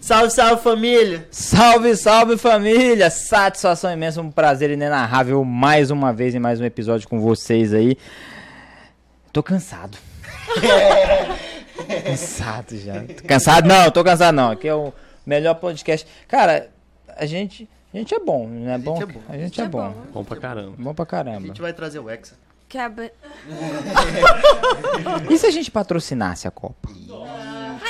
Salve, salve família! Salve, salve família! Satisfação imensa, um prazer inenarrável mais uma vez em mais um episódio com vocês aí. Tô cansado. cansado já. Tô cansado não, tô cansado não. Aqui é o melhor podcast. Cara, a gente, a gente é bom, não é bom? é bom. A gente é bom. Bom pra caramba. Bom pra A caramba. gente vai trazer o Hexa. Quebra. E se a gente patrocinasse a Copa?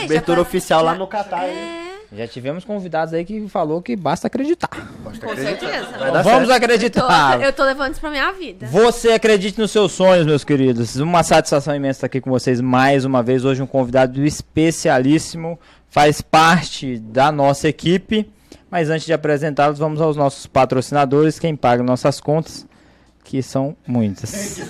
Cobertura já- oficial lá no Catar, hein? É, Já tivemos convidados aí que falou que basta acreditar. com certeza. Vai dar Vamos certo. Tô- acreditar. eu tô levando isso pra minha vida. Você acredite nos seus sonhos, meus queridos. Uma satisfação imensa estar aqui com vocês mais uma vez. Hoje um convidado especialíssimo, faz parte da nossa equipe. Mas antes de apresentá-los, vamos aos nossos patrocinadores, quem paga nossas contas, que são muitas.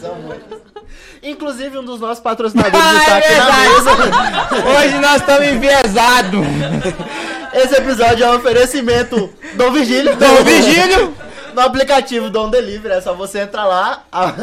Inclusive, um dos nossos patrocinadores Ah, está é aqui na mesa. Hoje nós estamos enviesados. Esse episódio é um oferecimento do Virgílio. Dom Virgílio. No aplicativo Dom Delivery. É só você entrar lá, a-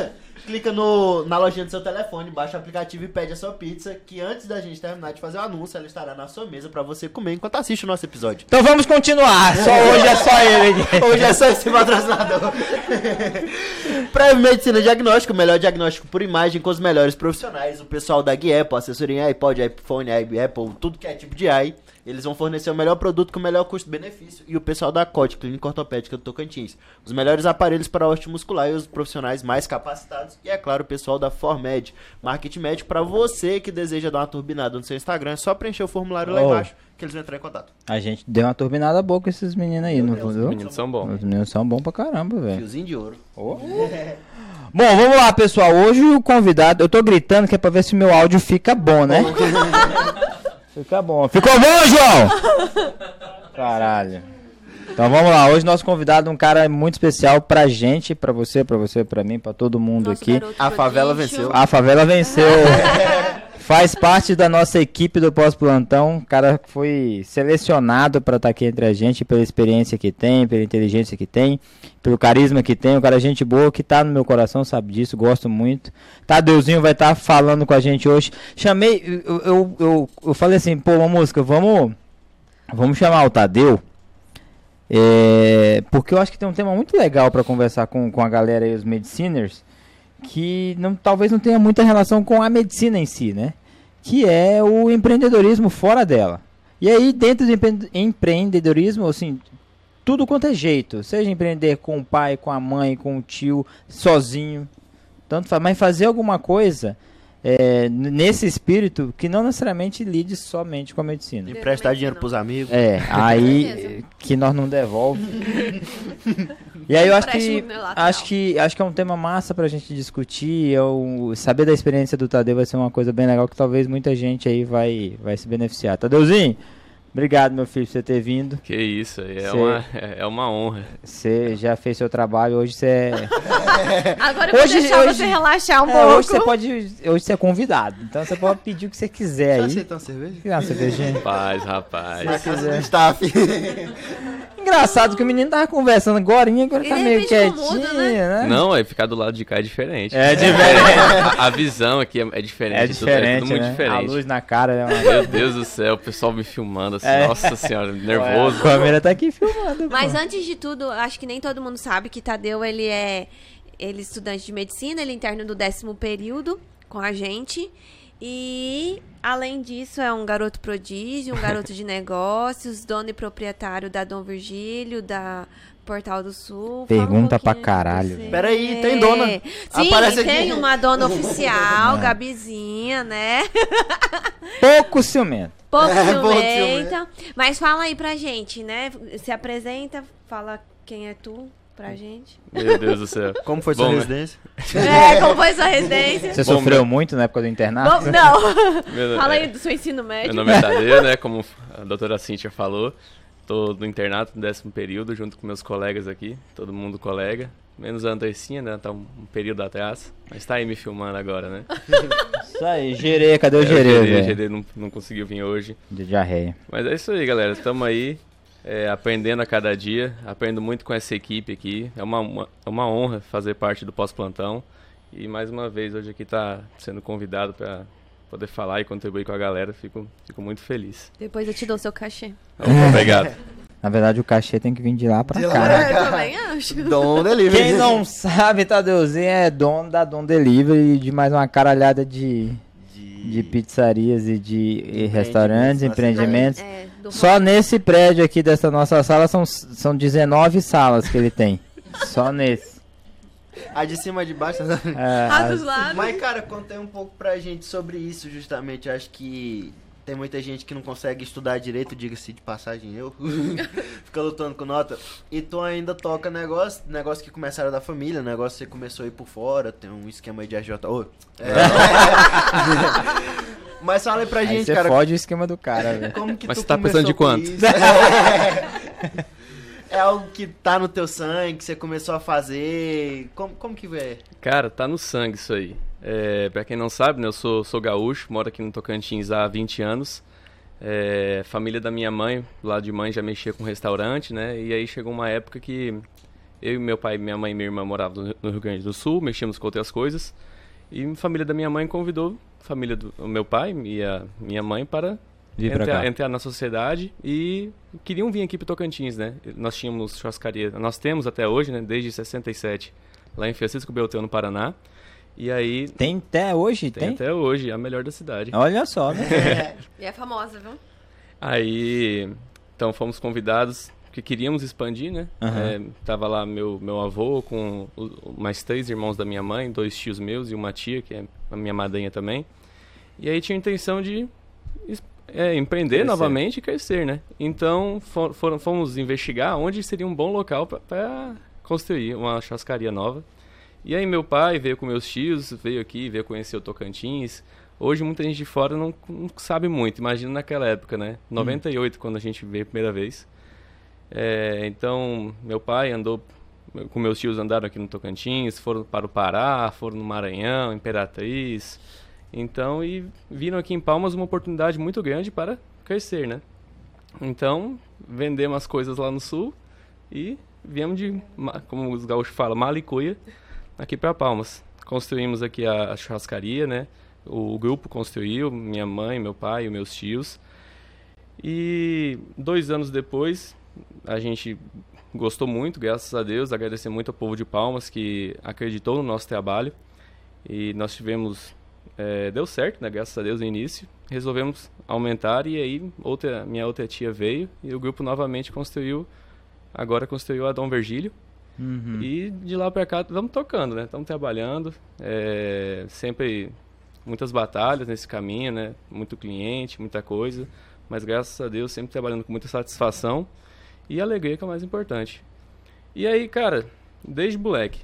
clica no, na lojinha do seu telefone, baixa o aplicativo e pede a sua pizza. Que antes da gente terminar de fazer o anúncio, ela estará na sua mesa pra você comer enquanto assiste o nosso episódio. Então vamos continuar. Só hoje é só ele. Hoje é só esse patrocinador. Preve Medicina Diagnóstico, melhor diagnóstico por imagem com os melhores profissionais. O pessoal da Guiapple, assessoria em iPod, iPhone, Apple, tudo que é tipo de AI. Eles vão fornecer o melhor produto com o melhor custo-benefício. E o pessoal da COT, Clínica Ortopédica do Tocantins. Os melhores aparelhos para osteomuscular muscular e os profissionais mais capacitados. E é claro, o pessoal da Formed, marketing médico para você que deseja dar uma turbinada no seu Instagram. É só preencher o formulário lá Oh. embaixo que eles vão entrar em contato. A gente deu uma turbinada boa com esses meninos aí, não Os meninos são bons. Os meninos são bons pra caramba, velho. Fiozinho de ouro. Bom, vamos lá, pessoal. Hoje o convidado, eu tô gritando que é pra ver se meu áudio fica bom, né? fica bom. Ficou bom, João? Caralho. Então vamos lá. Hoje nosso convidado é um cara muito especial pra gente, pra você, pra você, pra mim, pra todo mundo Nosso aqui. garoto A favela prodígio. venceu. A favela venceu. Faz parte da nossa equipe do pós-plantão. O cara foi selecionado para estar aqui entre a gente pela experiência que tem, pela inteligência que tem, pelo carisma que tem. O cara é gente boa que tá no meu coração, sabe disso, gosto muito. Tadeuzinho vai estar falando com a gente hoje. Chamei, eu, eu, eu, eu falei assim, pô, uma música, vamos, vamos chamar o Tadeu. É, porque eu acho que tem um tema muito legal para conversar com, com a galera aí, os mediciners que não, talvez não tenha muita relação com a medicina em si, né? Que é o empreendedorismo fora dela. E aí, dentro do empre- empreendedorismo, assim, tudo quanto é jeito. Seja empreender com o pai, com a mãe, com o tio, sozinho. Tanto faz. Mas fazer alguma coisa é, nesse espírito que não necessariamente lide somente com a medicina. Emprestar dinheiro pros amigos. É, aí certeza. que nós não devolve. e aí eu acho que acho que acho que é um tema massa pra gente discutir. Eu saber da experiência do Tadeu vai ser uma coisa bem legal que talvez muita gente aí vai vai se beneficiar. Tadeuzinho, obrigado meu filho por você ter vindo. Que isso, aí é Cê- uma, é é uma honra. Você já fez seu trabalho, hoje você é Agora eu vou Hoje- deixar hoje- você relaxar um É, pouco. hoje você pode hoje você é convidado. Então você pode pedir o que você quiser Você aí. aceita uma cerveja? Ah, cervejinha. Rapaz, rapaz. Casa do staff. Engraçado que o menino tava conversando agora, agora E tá de meio quietinho, mudo, né? Não, aí ficar do lado de cá é diferente. É diferente. A, a visão aqui é, é diferente. É tudo- diferente, tudo muito né? A diferente. luz na cara, né? mano? Meu Deus do céu, o pessoal me filmando assim. É. Nossa senhora, A nervoso. câmera tá aqui filmando. Mas pô. antes de tudo, acho que nem todo mundo sabe que Tadeu, ele é ele é estudante de medicina, ele é interno do décimo período com a gente. E, além disso, é um garoto prodígio, um garoto de negócios, dono e proprietário da Dom Virgílio, da Portal do Sul. Fala um Pergunta pra caralho. Peraí, tem dona. Sim, Aparece aqui. tem uma dona oficial, É. Gabizinha, né? Pouco ciumento. Pouco É, pouco ciumenta. Mas fala aí pra gente, né? Se apresenta, fala quem é tu pra gente. Meu Deus do céu. Como foi sua Bom, residência? É, como foi sua residência? Você Bom, sofreu meu- muito na época do internato? Bom, não. Meu- Fala é, aí do seu ensino médio. Meu nome é Tadeu, né? Como a doutora Cíntia falou. Tô no internato no décimo período, junto com meus colegas aqui. Todo mundo colega. Menos a Andressinha, né? Tá um, período atrás. Mas tá aí me filmando agora, né? Isso aí, gerei, cadê o É, gerei, Gerê, velho? Gerê não, não conseguiu vir hoje. De diarreia. Mas é isso aí, galera. Estamos aí é, aprendendo a cada dia. Aprendo muito com essa equipe aqui. É uma, uma, é uma honra fazer parte do pós-plantão. E mais uma vez, hoje aqui tá sendo convidado para poder falar e contribuir com a galera. Fico, fico muito feliz. Depois eu te dou seu cachê. Obrigado. Na verdade, o cachê tem que vir de lá pra De lá cá. pra né? cá. Eu também acho. Dom Delivery. Quem não sabe, Tadeuzinho é dono da Dom Delivery e de mais uma caralhada de, de pizzarias e de e restaurantes, nossa, empreendimentos. É, do Só nesse prédio aqui dessa nossa sala são, são 19 salas que ele tem. Só nesse. A de cima e de baixo. tá É, Ah, dos lados. Mas, cara, contei um pouco pra gente sobre isso, justamente. Acho que tem muita gente que não consegue estudar direito, diga-se de passagem, eu. Fica lutando com nota. E tu ainda toca negócio, negócio que começaram da família, negócio que você começou a ir por fora, tem um esquema aí de AJ. Ô, é. Mas fala aí pra aí gente, você cara. fode o esquema do cara, velho. Como que Mas tu você tá pensando de quanto? isso? É algo que tá no teu sangue, que você começou a fazer. Como, como que é? Cara, tá no sangue isso aí. É, pra quem não sabe, né, eu sou, sou gaúcho, moro aqui no Tocantins há 20 anos. É, família da minha mãe, lá de mãe já mexia com restaurante, né? E aí chegou uma época que eu e meu pai, minha mãe e minha irmã moravam no- Rio Grande do Sul, mexíamos com outras coisas. E a família da minha mãe convidou a família do meu pai e a minha mãe para entrar, entrar na sociedade e queriam vir aqui para Tocantins, né? Nós tínhamos churrascaria, nós temos até hoje, né? Desde 67, lá em Francisco Beltrão, no Paraná. E aí, Tem até hoje? tem, Tem? até hoje, a melhor da cidade. Olha só, né? E é famosa, viu? Aí, então fomos convidados, que queríamos expandir, né? Aham. É, tava lá meu, meu avô com o- mais três irmãos da minha mãe, dois tios meus e uma tia, que é a minha madrinha também. E aí tinha a intenção de é, empreender Crescer. novamente e crescer, né? Então for- foram, fomos investigar onde seria um bom local para construir uma churrascaria nova. E aí meu pai veio com meus tios, veio aqui, veio conhecer o Tocantins. Hoje muita gente de fora não, não sabe muito, imagina naquela época, né? 98, quando a gente veio a primeira vez. É, então, meu pai andou, com meus tios andaram aqui no Tocantins, foram para o Pará, foram no Maranhão, Imperatriz. Então, e viram aqui em Palmas uma oportunidade muito grande para crescer, né? Então, vendemos as coisas lá no sul e viemos de, como os gaúchos falam, malicuia, aqui para Palmas. Construímos aqui a, a churrascaria, né? O grupo construiu, minha mãe, meu pai meus tios. E dois anos depois, a gente gostou muito, graças a Deus, agradecer muito ao povo de Palmas que acreditou no nosso trabalho. E nós tivemos, eh, deu certo, né, graças a Deus, no início. Resolvemos aumentar e aí outra, minha outra tia veio e o grupo novamente construiu, agora construiu a Dom Virgílio. Uhum. E de lá pra cá estamos tocando, né? Estamos trabalhando, é, sempre muitas batalhas nesse caminho, né? Muito cliente, muita coisa, mas graças a Deus sempre trabalhando com muita satisfação e alegria que é o mais importante. E aí, cara, desde moleque,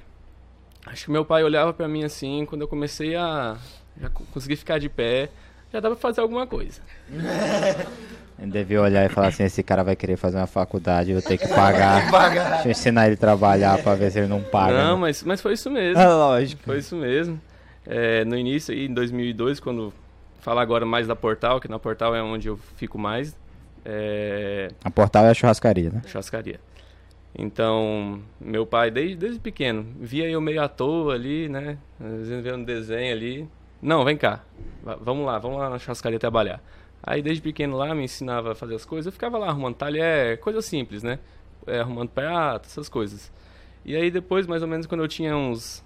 acho que meu pai olhava pra mim assim, quando eu comecei a já co- conseguir ficar de pé, já dava pra fazer alguma coisa. Devia olhar e falar assim: esse cara vai querer fazer uma faculdade, eu vou ter que pagar. Deixa eu ensinar ele a trabalhar pra ver se ele não paga. Não, né? mas, mas foi isso mesmo. Ah, lógico. Foi isso mesmo. É, no início, aí, em 2002, quando falar agora mais da Portal, que na Portal é onde eu fico mais, é, A portal é a churrascaria, né? churrascaria. Então, meu pai, desde, desde pequeno, via eu meio à toa ali, né? Às vezes vendo desenho ali. Não, vem cá, va- vamos lá, vamos lá na churrascaria trabalhar. Aí, desde pequeno lá, me ensinava a fazer as coisas. Eu ficava lá arrumando talher, coisa simples, né? É, arrumando prato, essas coisas. E aí, depois, mais ou menos, quando eu tinha uns,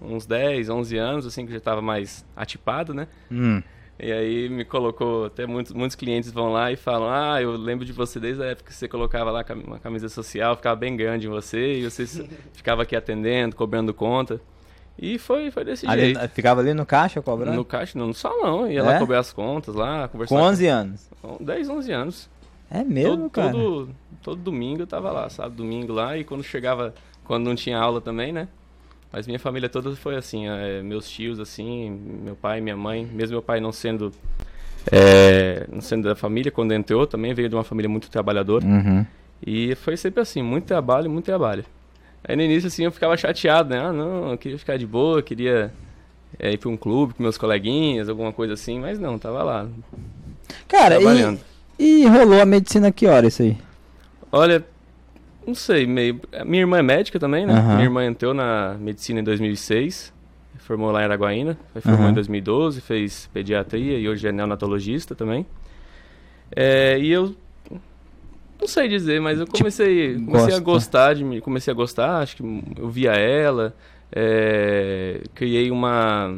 uns 10, 11 anos, assim, que eu já estava mais atipado, né? Hum. E aí me colocou, até muitos, muitos clientes vão lá e falam, ah, eu lembro de você desde a época que você colocava lá uma camisa social, ficava bem grande em você, e você ficava aqui atendendo, cobrando conta. E foi, foi desse Ali- jeito. ficava ali no caixa cobrando? No caixa, não, no salão, ia É? lá cobrar as contas, lá, conversar. Com 11 anos. com 10, 11 anos. É mesmo, todo, cara? todo, todo domingo eu tava lá, sabe? Domingo lá, e quando chegava, quando não tinha aula também, né? Mas minha família toda foi assim, é, meus tios, assim, meu pai, minha mãe, mesmo meu pai não sendo, é, não sendo da família, quando entrou, também veio de uma família muito trabalhadora. Uhum. E foi sempre assim, muito trabalho, muito trabalho. Aí no início, assim, eu ficava chateado, né? Ah, não, eu queria ficar de boa, queria é, ir pra um clube com meus coleguinhas, alguma coisa assim, mas não, tava lá, Cara, trabalhando. e, e rolou a medicina que hora isso aí? Olha, não sei, meio. Minha irmã é médica também, né? Aham. Minha irmã entrou na medicina em 2006, formou lá em Araguaína, aí formou Aham. em 2012, fez pediatria e hoje é neonatologista também. É, e eu não sei dizer, mas eu comecei, comecei a gosta. gostar de mim, comecei a gostar, acho que eu via ela, é, criei uma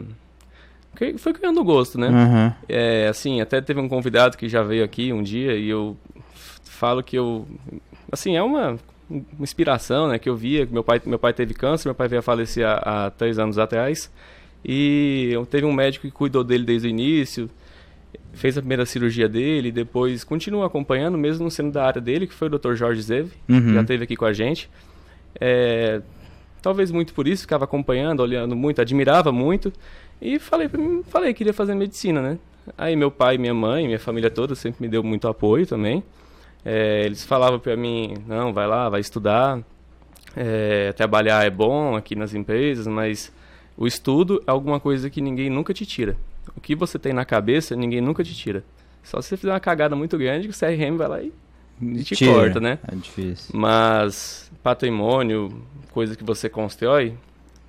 foi criando gosto, né? Aham. É, assim, até teve um convidado que já veio aqui um dia e eu falo que eu. Assim, é uma, uma inspiração, né? Que eu via. que Meu pai, meu pai teve câncer, meu pai veio a falecer há, há três anos atrás. E eu- teve um médico que cuidou dele desde o início, fez a primeira cirurgia dele, depois continua acompanhando, mesmo sendo da área dele, que foi o Dr. Jorge Zeve, Uhum. que já esteve aqui com a gente. É, talvez muito por isso, ficava acompanhando, olhando muito, admirava muito. E falei falei que queria fazer medicina, né? Aí meu pai, minha mãe, minha família toda sempre me deu muito apoio também. É, eles falavam para mim, não, vai lá, vai estudar. É, trabalhar é bom aqui nas empresas, mas o estudo é alguma coisa que ninguém nunca te tira. O que você tem na cabeça, ninguém nunca te tira. Só se você fizer uma cagada muito grande, que o CRM vai lá e te Tira. corta, né? É difícil. Mas patrimônio, coisa que você constrói,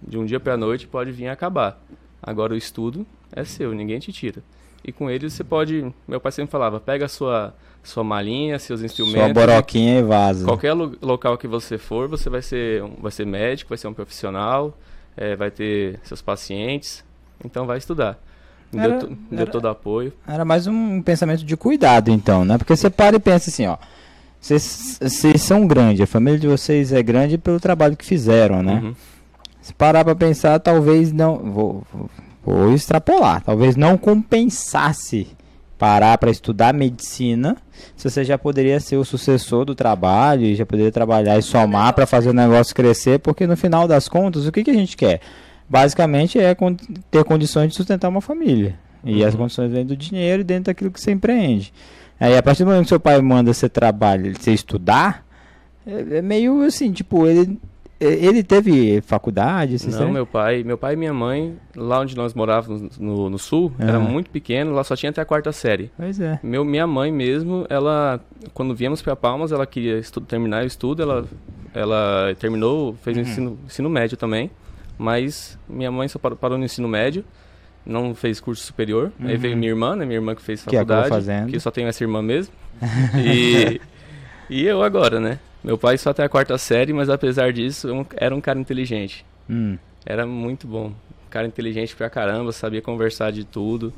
de um dia para noite pode vir a acabar. Agora o estudo é seu, ninguém te tira. E com ele você pode, meu pai sempre falava, pega a sua sua malinha, seus Sua instrumentos, boroquinha e vaza. qualquer lu- local que você for, você vai ser um, vai ser médico, vai ser um profissional, eh, vai ter seus pacientes, então vai estudar. Era- deu, era- todo apoio. Era mais um pensamento de cuidado, então, né? Porque você para e pensa assim, ó. Vocês são grandes, a família de vocês é grande pelo trabalho que fizeram, né? Uhum. Se parar pra pensar, talvez não. Vou, vou, vou extrapolar. Talvez não compensasse parar para estudar medicina se você já poderia ser o sucessor do trabalho e já poderia trabalhar e somar para fazer o negócio crescer, porque no final das contas, o que, que a gente quer? Basicamente é ter condições de sustentar uma família. E as Uhum. condições vêm do dinheiro e dentro daquilo que você empreende. Aí a partir do momento que seu pai manda você trabalhar, você estudar, é, é meio assim, tipo, ele ele teve faculdade, Não, sabe? meu pai, meu pai e minha mãe, lá onde nós morávamos no, no sul, era muito pequeno, lá só tinha até a quarta série. Pois é. Meu, minha mãe mesmo, ela, quando viemos para Palmas, ela queria terminar o estudo, ela, ela terminou, fez o Uhum. ensino, ensino médio também, mas minha mãe só parou, parou no ensino médio, não fez curso superior. Aí veio minha irmã, né, minha irmã que fez Uhum. Que faculdade, fazendo. que só tenho essa irmã mesmo. E, e eu agora, né? Meu pai só até a quarta série, mas apesar disso, eu era um cara inteligente. Hum. Era muito bom. Um cara inteligente pra caramba, sabia conversar de tudo.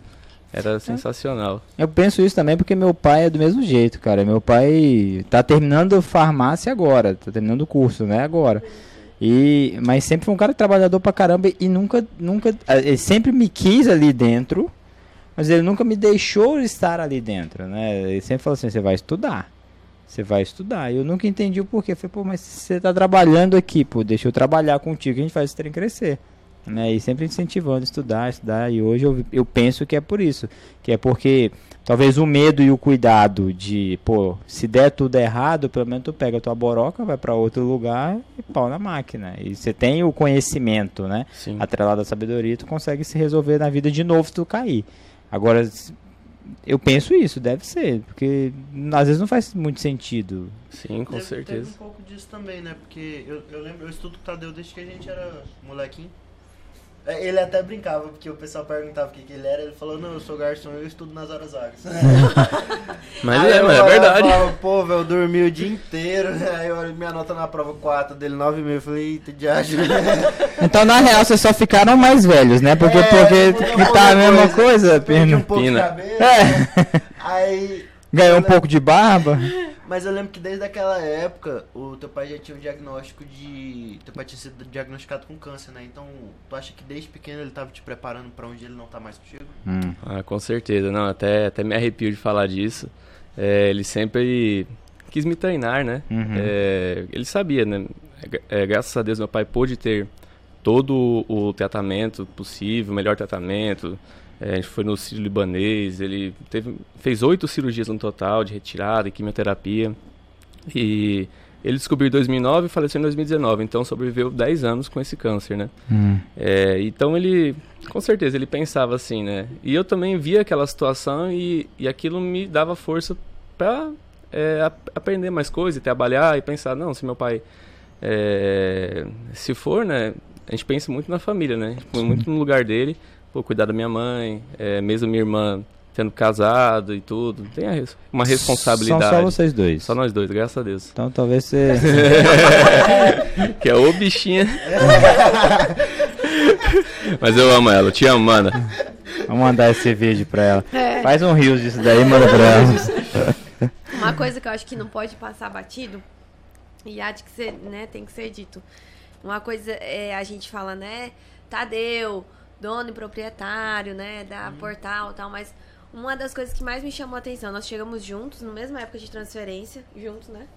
Era sensacional. Eu penso isso também porque meu pai é do mesmo jeito, cara. Meu pai tá terminando farmácia agora, tá terminando o curso, né, agora. E mas sempre foi um cara trabalhador pra caramba e nunca nunca ele sempre me quis ali dentro, mas ele nunca me deixou estar ali dentro, né? Ele sempre falou assim: "Você vai estudar. Você vai estudar". Eu nunca entendi o porquê. Eu falei: "Pô, mas você tá trabalhando aqui, pô, deixa eu trabalhar contigo, que a gente faz esse trem crescer". Né? E sempre incentivando a estudar, estudar. E hoje eu, eu penso que é por isso. Que é porque talvez o medo e o cuidado de, pô, se der tudo errado, pelo menos tu pega a tua boroca, vai para outro lugar e pau na máquina. E você tem o conhecimento, né? Sim. Atrelado à sabedoria, tu consegue se resolver na vida de novo se tu cair. Agora, eu penso isso, deve ser. Porque às vezes não faz muito sentido. Sim, com Teve- certeza. Teve um pouco disso também, né? Porque eu, eu lembro, eu estudo com o Tadeu desde que a gente era molequinho. É, Ele até brincava, porque o pessoal perguntava o que, que ele era, ele falou, não, eu sou garçom, eu estudo nas horas vagas. Mas Aí é, eu mas é verdade. falava, Pô, velho, eu dormi o dia inteiro, aí eu olho minha nota na prova 4 dele, 9 mil, eu falei, eita, diacho. Então, na real, vocês só ficaram mais velhos, né? Porque, É, porque tá a mesma coisa. coisa, Pino. um pouco cabelo, É. aí... Ganhou um eu pouco de barba. Mas eu lembro que desde aquela época, o teu pai já tinha um diagnóstico de. Teu pai tinha sido diagnosticado com câncer, né? Então, tu acha que desde pequeno ele tava te preparando pra onde ele não tá mais contigo? Hum. Ah, com certeza. Não, até, até me arrepio de falar disso. É, ele sempre quis me treinar, né? Uhum. É, ele sabia, né? É, graças a Deus, meu pai pôde ter todo o tratamento possível, o melhor tratamento. É, a gente foi no Sírio Libanês, ele teve, fez oito cirurgias no total, de retirada e quimioterapia. E ele descobriu em 2009 e faleceu em 2019, então sobreviveu 10 anos com esse câncer, né? Hum. É, então ele, com certeza, ele pensava assim, né? E eu também via aquela situação e, e aquilo me dava força para aprender mais coisas, trabalhar e pensar, não, se meu pai, é, se for, né? a gente pensa muito na família, né? Muito no lugar dele, pô, cuidar da minha mãe, é, mesmo minha irmã tendo casado e tudo, tem a res- uma responsabilidade. São só vocês dois. Só nós dois, graças a Deus. Então talvez você. Que é o bichinha. Mas eu amo ela, eu te amo, mana. Vamos mandar esse vídeo pra ela. É. Faz um rios disso daí, manda pra ela. Uma coisa que eu acho que não pode passar batido, e há de que ser, né, tem que ser dito. Uma coisa é a gente fala, né, Tadeu, dono e proprietário, né, da portal e tal, mas uma das coisas que mais me chamou a atenção, nós chegamos juntos, na mesma época de transferência, juntos, né?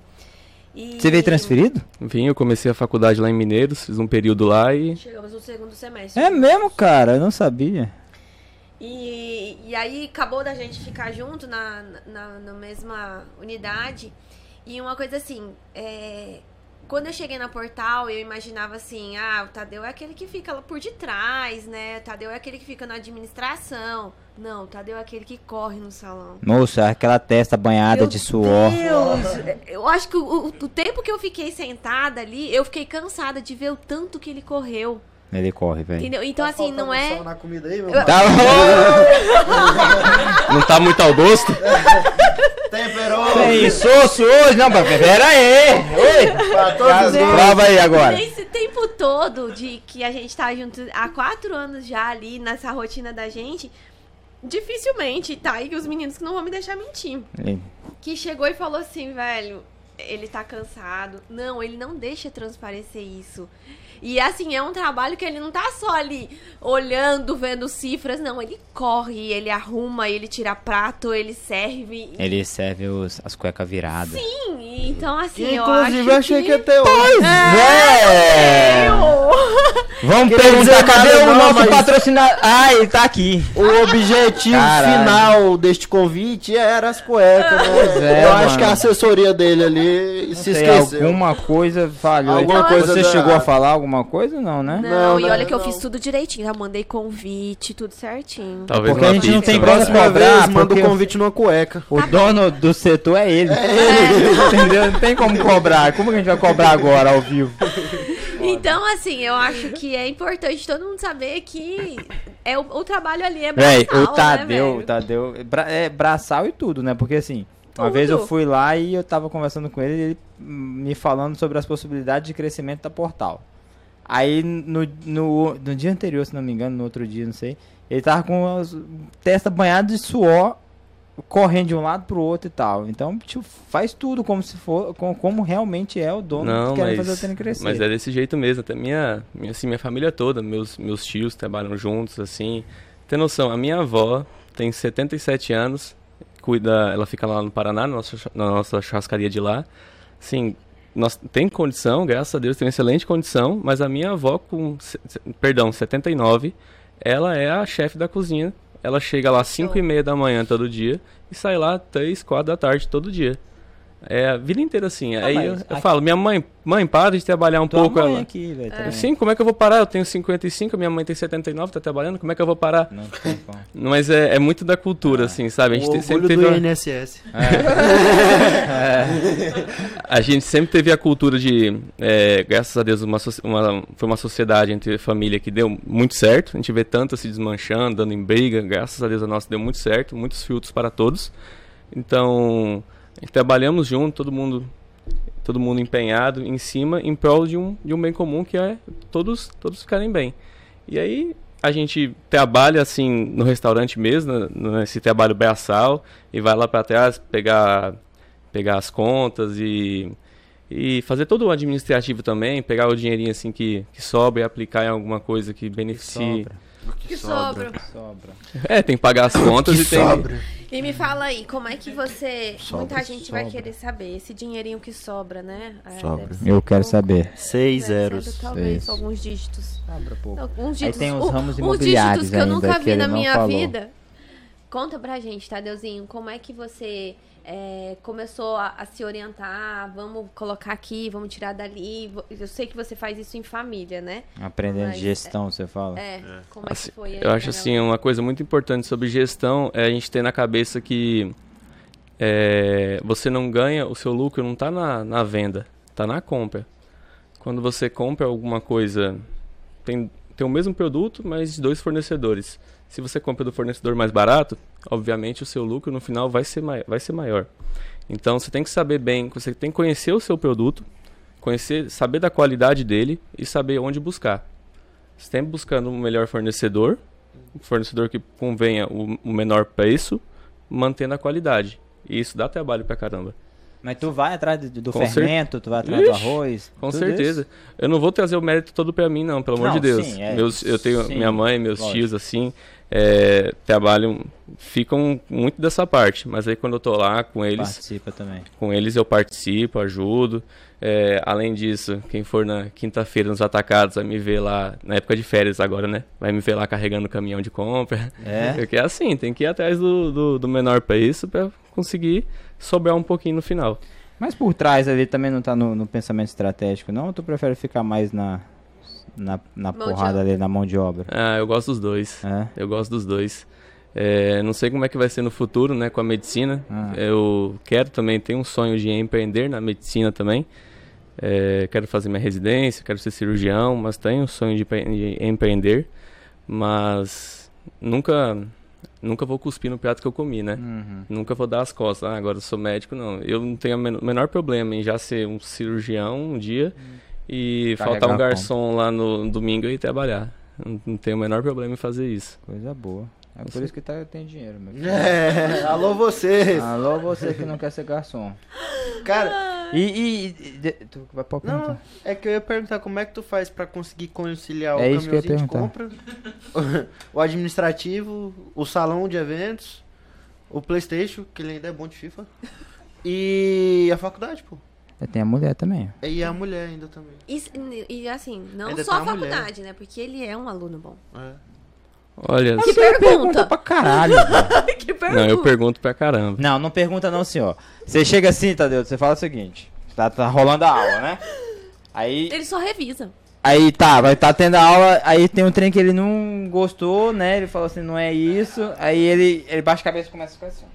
E Você veio transferido? Vim, eu comecei a faculdade lá em Mineiros, fiz um período lá e Chegamos no segundo semestre. É mesmo, cara? Eu não sabia. E, e aí acabou da gente ficar junto na, na, na mesma unidade. E uma coisa assim, é, quando eu cheguei na portal, eu imaginava assim, ah, o Tadeu é aquele que fica lá por detrás, né? O Tadeu é aquele que fica na administração. Não, o Tadeu é aquele que corre no salão. Moça, aquela testa banhada Meu de suor. Deus! Eu acho que o, o- tempo que eu fiquei sentada ali, eu fiquei cansada de ver o tanto que ele correu. Ele corre, velho. Entendeu? Então, assim, não é. na comida aí, meu Eu- Tá não tá muito ao gosto. Temperou. Tem soço hoje? Não, pera aí. Oi. Pra todos os gostos. Prova aí agora. Nesse tempo todo de que a gente tá junto há quatro anos já ali nessa rotina da gente, dificilmente tá aí os meninos que não vão me deixar mentir. Que chegou e falou assim, velho, ele tá cansado. Não, ele não deixa transparecer isso. E assim, é um trabalho que ele não tá só ali olhando, vendo cifras, não, ele corre, ele arruma, ele tira prato, ele serve. Ele serve os, as cuecas viradas. Sim, então assim, Que, eu inclusive, acho eu achei que... que ia ter hoje. É. Vamos Queria perguntar, dizer cadê o nosso mas- patrocinador? Ah, ele tá aqui. O objetivo Caralho. final deste convite era as cuecas, né? Pois é, Eu acho mano. que a assessoria dele ali Não se sei, esqueceu. alguma coisa falhou. Alguma Você coisa chegou da- a falar alguma coisa? Não, né? Não, Não, e não, olha que eu não. fiz tudo direitinho, já mandei convite, tudo certinho. Talvez Porque a uma gente não tem né? grana Próxima cobrar, vez, manda o convite numa cueca. O dono do setor é ele. Entendeu? Não tem como cobrar. Como que a gente vai cobrar agora ao vivo? Então, assim, eu acho que é importante todo mundo saber que é o, o trabalho ali é Véi, braçal, o Tadeu, né, o? Tadeu, bra- é braçal e tudo, né? Porque assim, uma Tudo. vez eu fui lá e eu tava conversando com ele, e ele me falando sobre as possibilidades de crescimento da Portal. Aí no, no, no dia anterior, se não me engano, no outro dia, não sei, ele tava com as testa banhada de suor, correndo de um lado pro outro e tal. Então, tipo, faz tudo como se for, com- como realmente é o dono Não, que quer fazer o tênis crescer. mas é desse jeito mesmo. Até minha, minha, assim, minha família toda, meus, meus tios trabalham juntos, assim. Tem noção, a minha avó tem 77 anos, cuida, ela fica lá no Paraná, na nossa, na nossa churrascaria de lá. Assim, nós tem condição, graças a Deus, tem excelente condição, mas a minha avó com, perdão, 79, ela é a chefe da cozinha. Ela chega lá às 5 e meia da manhã todo dia e sai lá 3, 4 da tarde todo dia. É a vida inteira assim. Aí eu, eu aqui- falo, minha mãe, mãe, para de trabalhar um Tua pouco. mãe Ela, aqui, velho, também. Sim, como é que eu vou parar? Eu tenho 55, minha mãe tem 79, tá trabalhando, como é que eu vou parar? Não tem como. Mas é, é muito da cultura, assim, sabe? A gente O sempre orgulho teve. do a- INSS. A gente sempre teve a cultura de, é, graças a Deus, uma, uma- foi uma sociedade entre família que deu muito certo. A gente vê tanto se desmanchando, dando em briga. Graças a Deus a nossa deu muito certo, muitos filtros para todos. Então, trabalhamos junto, todo mundo, todo mundo empenhado em cima, em prol de um, de um bem comum que é todos, todos ficarem bem. E aí a gente trabalha assim no restaurante mesmo, né, nesse trabalho braçal, e vai lá para trás pegar pegar as contas e, e fazer todo o administrativo também, pegar o dinheirinho assim que, que sobra e aplicar em alguma coisa que beneficie. Sobra, Que sobra. sobra. É, tem que pagar as contas Que e tem. sobra. E me fala aí, como é que você. Sobra, muita gente vai sobra. querer saber. Esse dinheirinho que sobra, né? É, Sobra. Eu quero pouco, saber. Seis zeros. Talvez, Isso. alguns dígitos. Sobra pouco. Alguns Aí dígitos. tem os ramos uns imobiliários dígitos que eu nunca vi na minha falou. vida. Conta pra gente, Tadeuzinho, como é que você é, começou a, a se orientar? Vamos colocar aqui, vamos tirar dali. Eu sei que você faz isso em família, né? Aprendendo Mas, gestão, você fala. É. Como é Assim, que foi? aí eu acho assim, uma coisa muito importante sobre gestão é a gente ter na cabeça que é, você não ganha, o seu lucro não está na, na venda, está na compra. Quando você compra alguma coisa tem, tem o mesmo produto, mas de dois fornecedores. Se você compra do fornecedor mais barato, obviamente o seu lucro no final vai ser, vai ser maior. Então você tem que saber bem, você tem que conhecer o seu produto, conhecer, saber da qualidade dele e saber onde buscar. Sempre buscando um melhor fornecedor, um fornecedor que convenha o, o menor preço, mantendo a qualidade. E isso dá trabalho pra caramba. Mas tu vai atrás do, do fermento, tu vai atrás do Ixi, arroz. Com certeza. isso? Eu não vou trazer o mérito todo pra mim, não, pelo amor Não, de Deus. sim, é. meus, eu tenho Sim, minha mãe, meus lógico. tios, assim, é, trabalham, ficam muito dessa parte. Mas aí quando eu tô lá com eles, Participa também. com eles eu participo, ajudo. É, além disso, quem for na quinta-feira nos atacados vai me ver lá, na época de férias agora, né? Vai me ver lá carregando o caminhão de compra. É? Porque é assim, tem que ir atrás do, do, do menor preço pra conseguir sobrar um pouquinho no final. Mas por trás ali também não tá no, no pensamento estratégico, não? Ou tu prefere ficar mais na, na, na Mão porrada ali, na mão de obra? Ah, eu gosto dos dois. É? Eu gosto dos dois. É, não sei como é que vai ser no futuro, né, com a medicina. Ah. Eu quero também, tenho um sonho de empreender na medicina também. É, quero fazer minha residência, quero ser cirurgião, mas tenho o sonho de, de empreender. Mas nunca, nunca vou cuspir no prato que eu comi, né? Uhum. Nunca vou dar as costas. Ah, agora eu sou médico, não. Eu não tenho o men- menor problema em já ser um cirurgião um dia e Carregar faltar um garçom lá no domingo e trabalhar. Não, não tenho o menor problema em fazer isso. Coisa boa. É por isso que tá, tem dinheiro, meu filho. É, alô vocês. Alô, você que não quer ser garçom. Cara, E. e, e tu vai não, perguntar. é que eu ia perguntar como é que tu faz pra conseguir conciliar o É isso que eu ia caminhãozinho de compra, o administrativo, o salão de eventos, o Playstation, que ele ainda é bom de FIFA, e a faculdade, pô. Tem a mulher também. E a mulher ainda também. E, e, assim, não Ainda só a tem a mulher. faculdade, né? Porque ele é um aluno bom. É. Olha, Que pergunta! Pra caralho. que pergunta! não, eu pergunto pra caramba. não, não pergunta não, senhor. Você chega assim, Tadeu, você fala o seguinte. Tá, tá rolando a aula, né? Aí, Ele só revisa. aí tá, vai tá tendo a aula, aí tem um trem que ele não gostou, né? Ele falou assim, não é isso. Aí ele, ele baixa a cabeça e começa a ficar assim.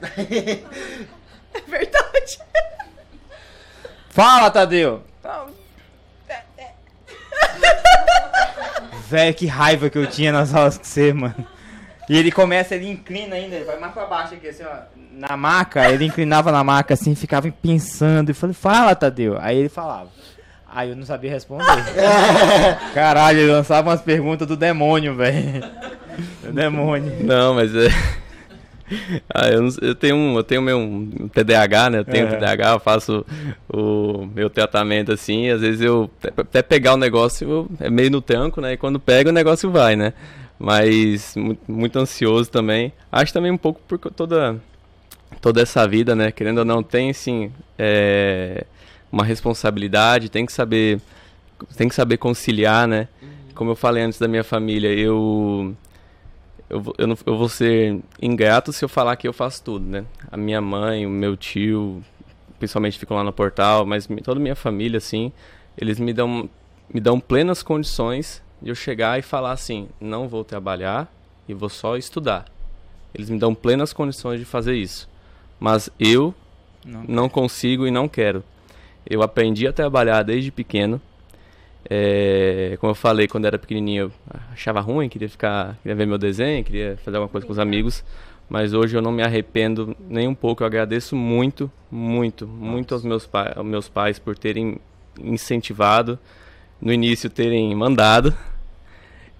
É verdade. Fala, Tadeu! Velho, que raiva que eu tinha nas aulas com você, mano. E ele começa, ele inclina ainda, ele vai mais pra baixo aqui, assim, ó. Na maca, ele inclinava na maca assim, ficava pensando. E falei, fala, Tadeu. Aí ele falava. Aí eu não sabia responder. Caralho, ele lançava umas perguntas do demônio, velho. Do demônio. Não, mas é. Ah, eu, não- eu tenho um, eu tenho meu um TDAH, né? Eu tenho É. TDAH, eu faço o meu tratamento assim, às vezes eu até- pegar o negócio eu- é meio no tranco, né? E quando pega o negócio vai, né? Mas mu- muito, ansioso também. Acho também um pouco por toda toda essa vida, né? Querendo ou não, tem sim é, uma responsabilidade, tem que saber tem que saber conciliar, né? Como eu falei antes da minha família, eu eu, vou- eu, não, eu vou ser ingrato se eu falar que eu faço tudo, né? A minha mãe, o meu tio, principalmente ficam lá no portal, mas toda a minha família, assim, eles me dão, me dão plenas condições de eu chegar e falar assim, não vou trabalhar e vou só estudar. Eles me dão plenas condições de fazer isso. Mas eu Não. não consigo e não quero. Eu aprendi a trabalhar desde pequeno. É, como eu falei, quando era pequenininho, eu achava ruim, queria ficar, queria ver meu desenho, queria fazer alguma coisa com os amigos. Mas hoje eu não me arrependo nem um pouco. Eu agradeço muito, muito, muito aos meus, pa aos meus pais por terem incentivado, no início terem mandado.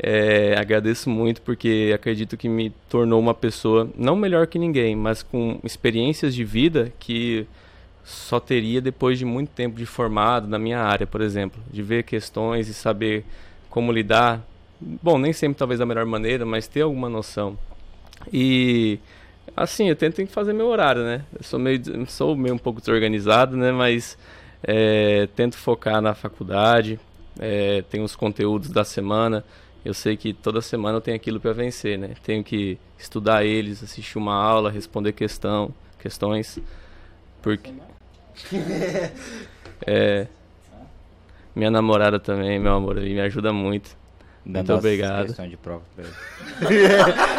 É, agradeço muito porque acredito que me tornou uma pessoa não melhor que ninguém, mas com experiências de vida que só teria depois de muito tempo de formado na minha área, por exemplo, de ver questões e saber como lidar. Bom, nem sempre talvez da melhor maneira, mas ter alguma noção. E assim, eu tento fazer meu horário, né? Eu sou meio, sou meio um pouco desorganizado, né? Mas é, tento focar na faculdade, é, tenho os conteúdos da semana. Eu sei que toda semana eu tenho aquilo para vencer, né? Tenho que estudar eles, assistir uma aula, responder questão, questões, porque é, minha namorada também, meu amor, ele me ajuda muito. Muito obrigado. questão de prova pra ele.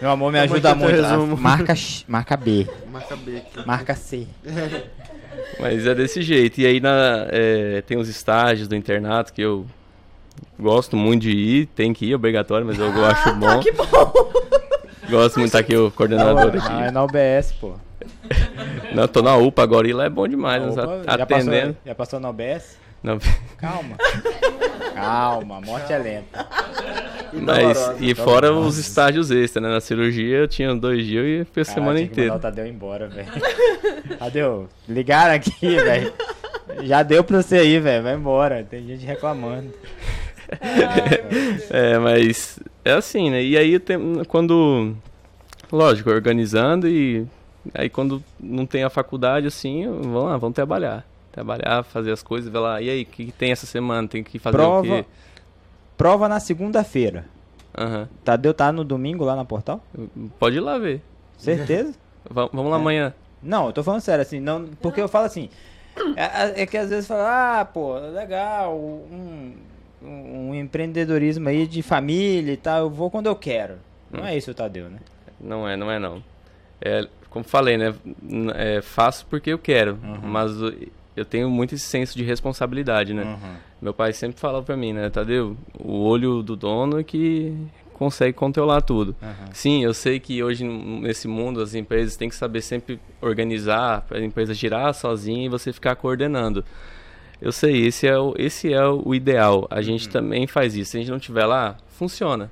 Meu amor me ajuda muito. Ah, resumo. Marca, X- marca B, Marca B aqui. marca C. Mas é desse jeito. E aí na, é, tem os estágios do internato que eu Gosto muito de ir, tem que ir, obrigatório, mas eu acho bom. Tá, que bom. Gosto muito de estar aqui, o coordenador Ah, é na UBS, pô. Não, tô na UPA agora e lá é bom demais, Opa, já, atendendo. passou, já passou na UBS? Não, Calma. Calma, a morte é lenta. mas, e fora os estágios extras, né? Na cirurgia eu tinha dois dias e foi a semana inteira. o Tadeu embora, velho. Tadeu, ligaram aqui, velho. Já deu pra você aí, velho. Vai embora. Tem gente reclamando. É, mas é assim, né? E aí tem, quando. Lógico, organizando e. Aí quando não tem a faculdade, assim, vamos lá, vamos trabalhar. Trabalhar, fazer as coisas, ver lá. E aí, o que, que tem essa semana? Tem que fazer o Prova. quê? Prova na segunda-feira. Aham. Tadeu tá no domingo lá na portal? Pode ir lá ver. Certeza? Va- vamos lá É. amanhã. Não, eu tô falando sério, assim, não, porque eu falo assim, é, é que às vezes fala, ah, pô, legal, um, um empreendedorismo aí de família e tal, eu vou quando eu quero. Não é isso, Tadeu, né? Não é, não é não. É, como falei, né? É, faço porque eu quero, Uhum. mas eu tenho muito esse senso de responsabilidade, né? Meu pai sempre falava pra mim, né, Tadeu, o olho do dono é que consegue controlar tudo. Uhum. Sim, eu sei que hoje nesse mundo as empresas têm que saber sempre organizar, para a empresa girar sozinha e você ficar coordenando. Eu sei, esse é o, esse é o ideal. A gente também faz isso. Se a gente não tiver lá, funciona.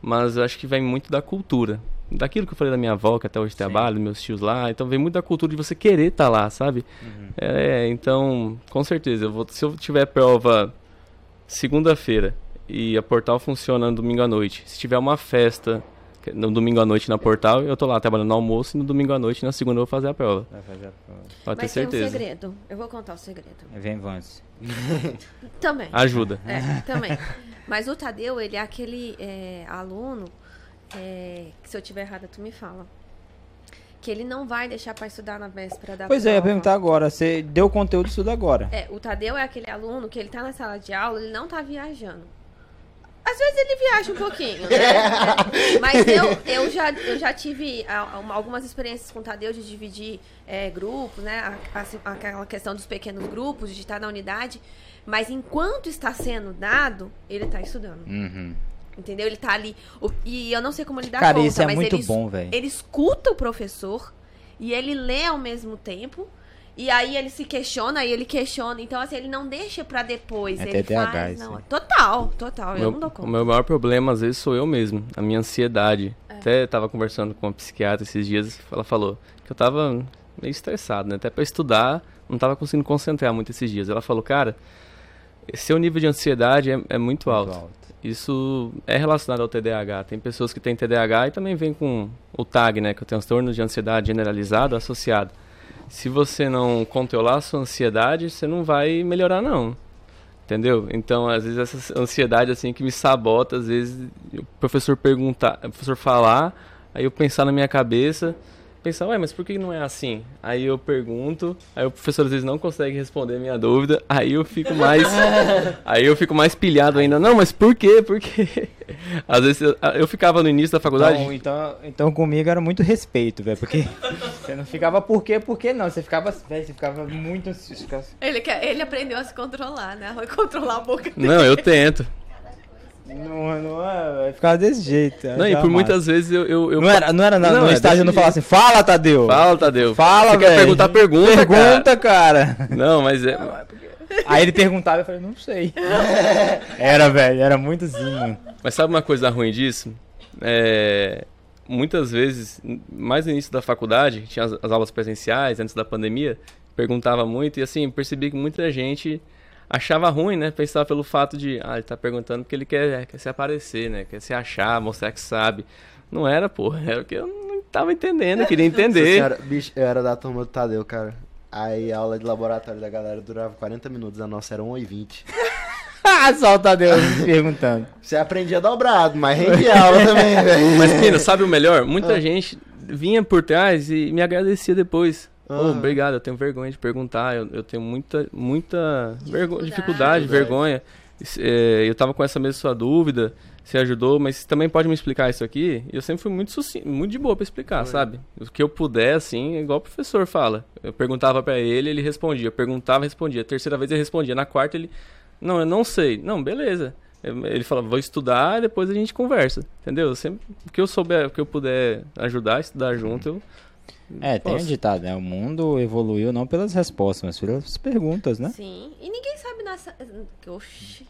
Mas eu acho que vem muito da cultura. Daquilo que eu falei da minha avó, que até hoje trabalha, meus tios lá. Então vem muito da cultura de você querer estar lá, sabe? É, então, com certeza. Eu vou, se eu tiver prova segunda-feira e a portal funciona no domingo à noite. Se tiver uma festa no domingo à noite na portal, eu tô lá trabalhando no almoço e no domingo à noite, na segunda eu vou fazer a prova. Vai fazer a prova. Pode ter Mas tem um certeza. segredo. Eu vou contar o segredo. Vem, Vance. Também. Ajuda. É, também. Mas o Tadeu, ele é aquele é, aluno é, que se eu tiver errada, tu me fala. Que ele não vai deixar pra estudar na véspera da Pois é, eu ia prova. perguntar agora, você deu conteúdo estudo agora. É, o Tadeu é aquele aluno que ele tá na sala de aula, ele não tá viajando. Às vezes ele viaja um pouquinho, né? É. Mas eu, eu, já, eu já tive uma- algumas experiências com o Tadeu de dividir é, grupos, né? A- aquela questão dos pequenos grupos, de estar na unidade. Mas enquanto está sendo dado, ele tá estudando. Uhum. Entendeu? Ele tá ali. o- e eu não sei como ele dá Cara, conta, isso é mas muito ele, bom, velho. Ele escuta o professor e ele lê ao mesmo tempo. E aí ele se questiona, aí ele questiona. Então, assim, ele não deixa pra depois. É ele TDAH faz. Não. aí. Total, total. Eu Meu- não dou o conta. meu maior problema, às vezes, sou eu mesmo. A minha ansiedade. É. Até tava conversando com uma psiquiatra esses dias. Ela falou que eu tava meio estressado, né? Até pra estudar, não tava conseguindo concentrar muito esses dias. Ela falou, cara, seu nível de ansiedade é, é muito alto. alto. Isso é relacionado ao TDAH. Tem pessoas que têm TDAH e também vem com o TAG, né? Que é o transtorno de ansiedade generalizado associado. Se você não controlar a sua ansiedade, você não vai melhorar, não. Entendeu? Então, às vezes, essa ansiedade, assim, que me sabota, às vezes, o professor perguntar, o professor falar, aí eu pensar na minha cabeça, pensar, ué, mas por que não é assim? Aí eu pergunto, aí o professor às vezes não consegue responder a minha dúvida, aí eu fico mais. aí eu fico mais pilhado ainda. Não, mas por quê? Por quê? Às vezes eu, eu ficava no início da faculdade. Então, então, então comigo era muito respeito, velho, porque você não ficava por quê, por quê não, você ficava, velho, você ficava muito ansioso, você ficava- Ele, ele aprendeu a se controlar, né? A controlar a boca dele. Não, eu tento. Não, não é, ficava desse jeito. eu Não, e por muitas vezes eu. eu, eu Não era, não era na- Não, no é estágio desse não falava assim, fala, Tadeu. Fala, Tadeu. Fala, Você velho. quer perguntar, pergunta. Pergunta, cara. cara. Não, mas é. Aí ele perguntava e eu falei, não sei. Era, velho, era muito assim, mano. Mas sabe uma coisa ruim disso? É, muitas vezes, mais no início da faculdade, tinha as, as aulas presenciais, antes da pandemia, perguntava muito e assim, percebi que muita gente achava ruim, né? Pensava pelo fato de, ah, ele tá perguntando porque ele quer, quer se aparecer, né? Quer se achar, mostrar que sabe. Não era, porra, era porque eu não tava entendendo, eu queria entender. senhora, bicho, eu era da turma do Tadeu, cara. Aí a aula de laboratório da galera durava 40 minutos, a nossa era 1 e 20. Ah, só o Tadeu me perguntando. Você aprendia dobrado, mas rendia aula também, velho. Mas, Pina, sabe o melhor? Muita Ah. gente vinha por trás e me agradecia depois. Aham. obrigado, eu tenho vergonha de perguntar, eu, eu tenho muita, muita vergo- Dificuldade. dificuldade, vergonha. É, eu tava com essa mesma sua dúvida, você ajudou, mas você também pode me explicar isso aqui? E eu sempre fui muito sucinto, muito de boa pra explicar, sabe? O que eu puder, assim, é igual o professor fala. Eu perguntava pra ele, ele respondia. Eu perguntava, respondia. A terceira vez ele respondia. Na quarta ele, não, eu não sei. Não, beleza. Ele falava, vou estudar, depois a gente conversa, entendeu? Sempre que eu souber, que eu puder ajudar, estudar junto, eu É, tem um Posso. ditado, né? O mundo evoluiu não pelas respostas, mas pelas perguntas, né? Sim. E ninguém sabe nessa. Oxi.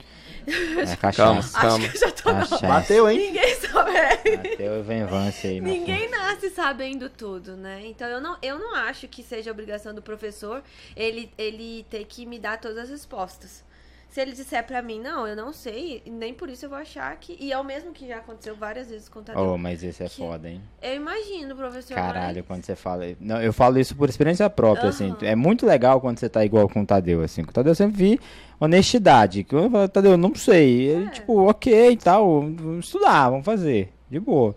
É, calma, calma. Acho que eu já tô. Cachaça. Bateu, hein? Ninguém sabe. Bateu venvância aí. Ninguém nasce sabendo tudo, né? Então eu não, eu não acho que seja obrigação do professor ele, ele ter que me dar todas as respostas. Se ele disser pra mim, não, eu não sei, nem por isso eu vou achar que. E é o mesmo que já aconteceu várias vezes com o Tadeu. Oh, mas esse é foda, hein? Eu imagino, professor. Caralho, mas- quando você fala. Não, eu falo isso por experiência própria, assim. Aham. É muito legal quando você tá igual com o Tadeu, assim. Com o Tadeu eu sempre vi honestidade. Que eu falo, Tadeu, não sei. Ele, É. tipo, ok e tal. Vamos estudar, vamos fazer. De boa.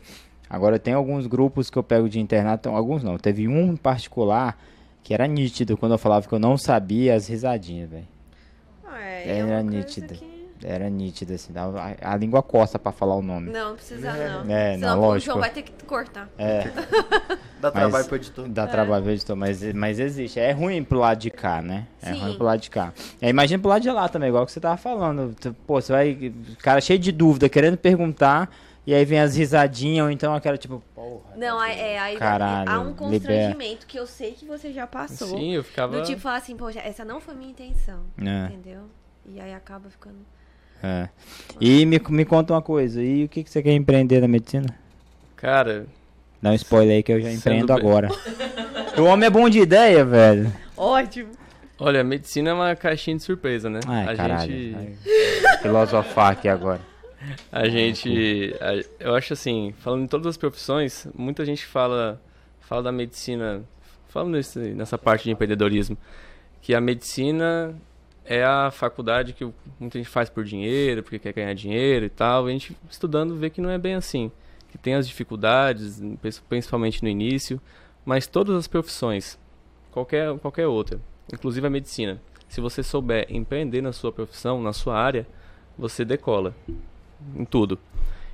Agora tem alguns grupos que eu pego de internato, alguns não. Teve um em particular que era nítido quando eu falava que eu não sabia as risadinhas, velho. É, Era é coisa nítida. que- Era nítido, assim. A, a língua coça pra falar o nome. Não, não precisa não. É, Senão não, o lógico. João vai ter que cortar. É. Dá Mas- trabalho pro editor. Dá trabalho pro editor, mas, mas existe. É ruim pro lado de cá, né? É Sim. ruim pro lado de cá. É, imagina pro lado de lá também, igual que você tava falando. Pô, você vai. Cara cheio de dúvida, querendo perguntar, e aí vem as risadinhas, ou então aquela tipo, porra. Não, aí- é, aí Caralho, há um libera. constrangimento que eu sei que você já passou. Sim, eu ficava. Do tipo falar assim, poxa, essa não foi minha intenção. É, Entendeu? E aí acaba ficando. é. E me, me conta uma coisa, e o que, que você quer empreender na medicina? Cara, Dá um spoiler aí que eu já empreendo bem- agora. o homem é bom de ideia, velho. Ótimo. olha, medicina é uma caixinha de surpresa, né? Ai, a caralho. gente. Ai, filosofar aqui agora. A gente, a- eu acho assim, falando em todas as profissões, muita gente fala, fala da medicina, falando nesse, nessa parte de empreendedorismo, que a medicina é a faculdade que muita gente faz por dinheiro, porque quer ganhar dinheiro e tal. E a gente estudando vê que não é bem assim, que tem as dificuldades, prin- principalmente no início, mas todas as profissões, qualquer qualquer outra, inclusive a medicina, se você souber empreender na sua profissão, na sua área, você decola em tudo.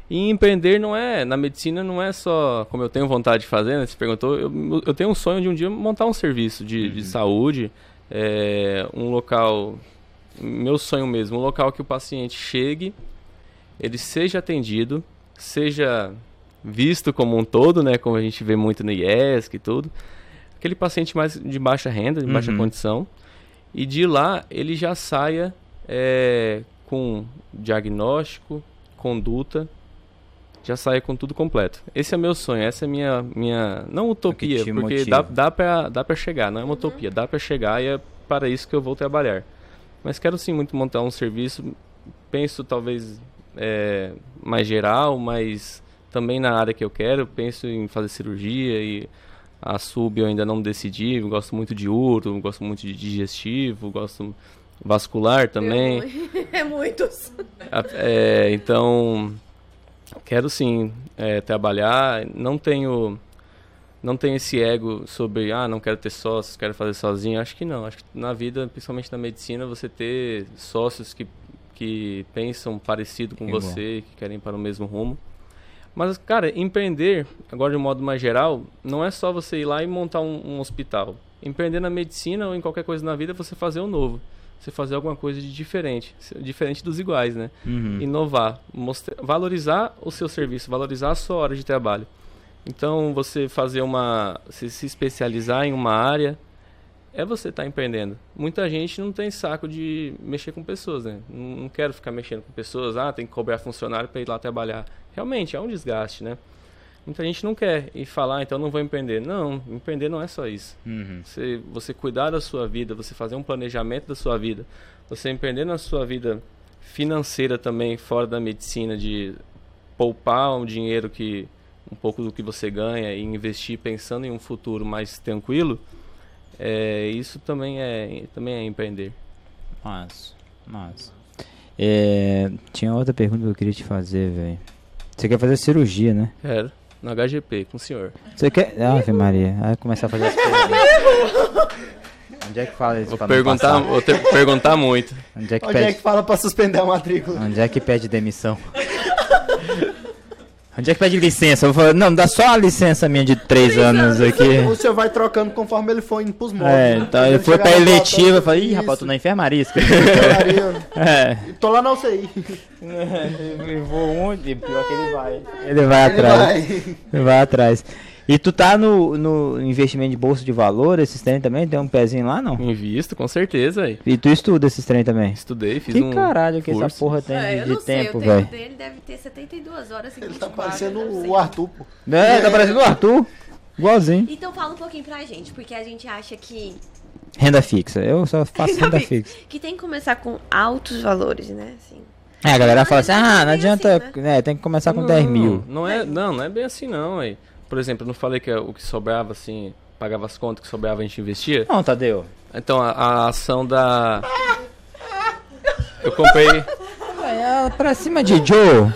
E empreender não é, na medicina não é só como eu tenho vontade de fazer, né? Você perguntou, eu, eu tenho um sonho de um dia montar um serviço de, de saúde, é, um local, meu sonho mesmo, um local que o paciente chegue, ele seja atendido, seja visto como um todo, né? Como a gente vê muito no IESC e tudo. Aquele paciente mais de baixa renda, de baixa Uhum. condição. E de lá ele já saia é, com diagnóstico, conduta, já saia com tudo completo. Esse é meu sonho, essa é minha minha não utopia, te porque motiva. dá dá para dá para chegar, não é uma utopia, dá para chegar e é para isso que eu vou trabalhar. Mas quero sim muito montar um serviço, penso talvez é, mais geral, mas também na área que eu quero, penso em fazer cirurgia e a sub eu ainda não decidi, eu gosto muito de uro, gosto muito de digestivo, gosto vascular também. É muitos. A- é, então, quero sim é, trabalhar. Não tenho, não tenho esse ego sobre, ah, não quero ter sócios, quero fazer sozinho. Acho que não. Acho que na vida, principalmente na medicina, você ter sócios que, que pensam parecido com Igual. você, que querem ir para o mesmo rumo. Mas, cara, empreender, agora de um modo mais geral, não é só você ir lá e montar um, um hospital. Empreender na medicina ou em qualquer coisa na vida é você fazer o novo. Você fazer alguma coisa de diferente. Diferente dos iguais, né? Uhum. inovar, mostra- valorizar o seu serviço, valorizar a sua hora de trabalho. Então, você fazer uma, se, se especializar em uma área, é você estar empreendendo. Muita gente não tem saco de mexer com pessoas, né? Não, não quero ficar mexendo com pessoas, ah, tem que cobrar funcionário para ir lá trabalhar. Realmente, é um desgaste, né? Muita gente não quer e falar, então não vou empreender. Não, empreender não é só isso. Uhum. Você, você cuidar da sua vida, você fazer um planejamento da sua vida, você empreender na sua vida financeira também, fora da medicina, de poupar um dinheiro que um pouco do que você ganha e investir pensando em um futuro mais tranquilo, é, isso também é, também é empreender. Massa, massa. É, tinha outra pergunta que eu queria te fazer, velho. Você quer fazer cirurgia, né? Quero. No HGP, com o senhor. Você quer. Ave Maria, aí começar a fazer as perguntas. Onde é que fala isso Vou perguntar, vou ter que perguntar muito. Onde é que Onde é pede, que fala pra suspender a matrícula? onde é que pede demissão? Onde é que pede licença? Eu vou falar, não, dá só a licença minha de três anos aqui. Você vai trocando conforme ele for indo pros móveis. É, então Ele chega pra eletiva, eu falei, ih, rapaz, tô na enfermaria. É. Tô lá na UCI. Eu vou onde? Pior que ele vai. Ele vai Ele atrás. vai. Ele vai atrás. E tu tá no, no investimento de bolsa de valor, esses trem também? Tem um pezinho lá, não? Invisto, com certeza, aí. E tu estuda esses trem também? Estudei, fiz Que um caralho que essa porra tem É, de, eu de não sei, tempo, o tempo velho? dele deve ter 72 horas e Ele tá 24, parecendo o Arthur, pô. É, tá parecendo o Arthur. Igualzinho. Então fala um pouquinho pra gente, porque a gente acha que Renda fixa. Eu só faço renda fixa. que tem que começar com altos valores, né? Assim. É, a galera fala assim, Não, ah, não é adianta, assim, né? Tem que começar com Não, 10 mil. Não é, não, não é bem assim não, aí. Por exemplo, eu não falei que o que sobrava, assim, pagava as contas, que sobrava a gente investia? Não, Tadeu. Então, a, a ação da... Eu comprei... É pra cima de Joe.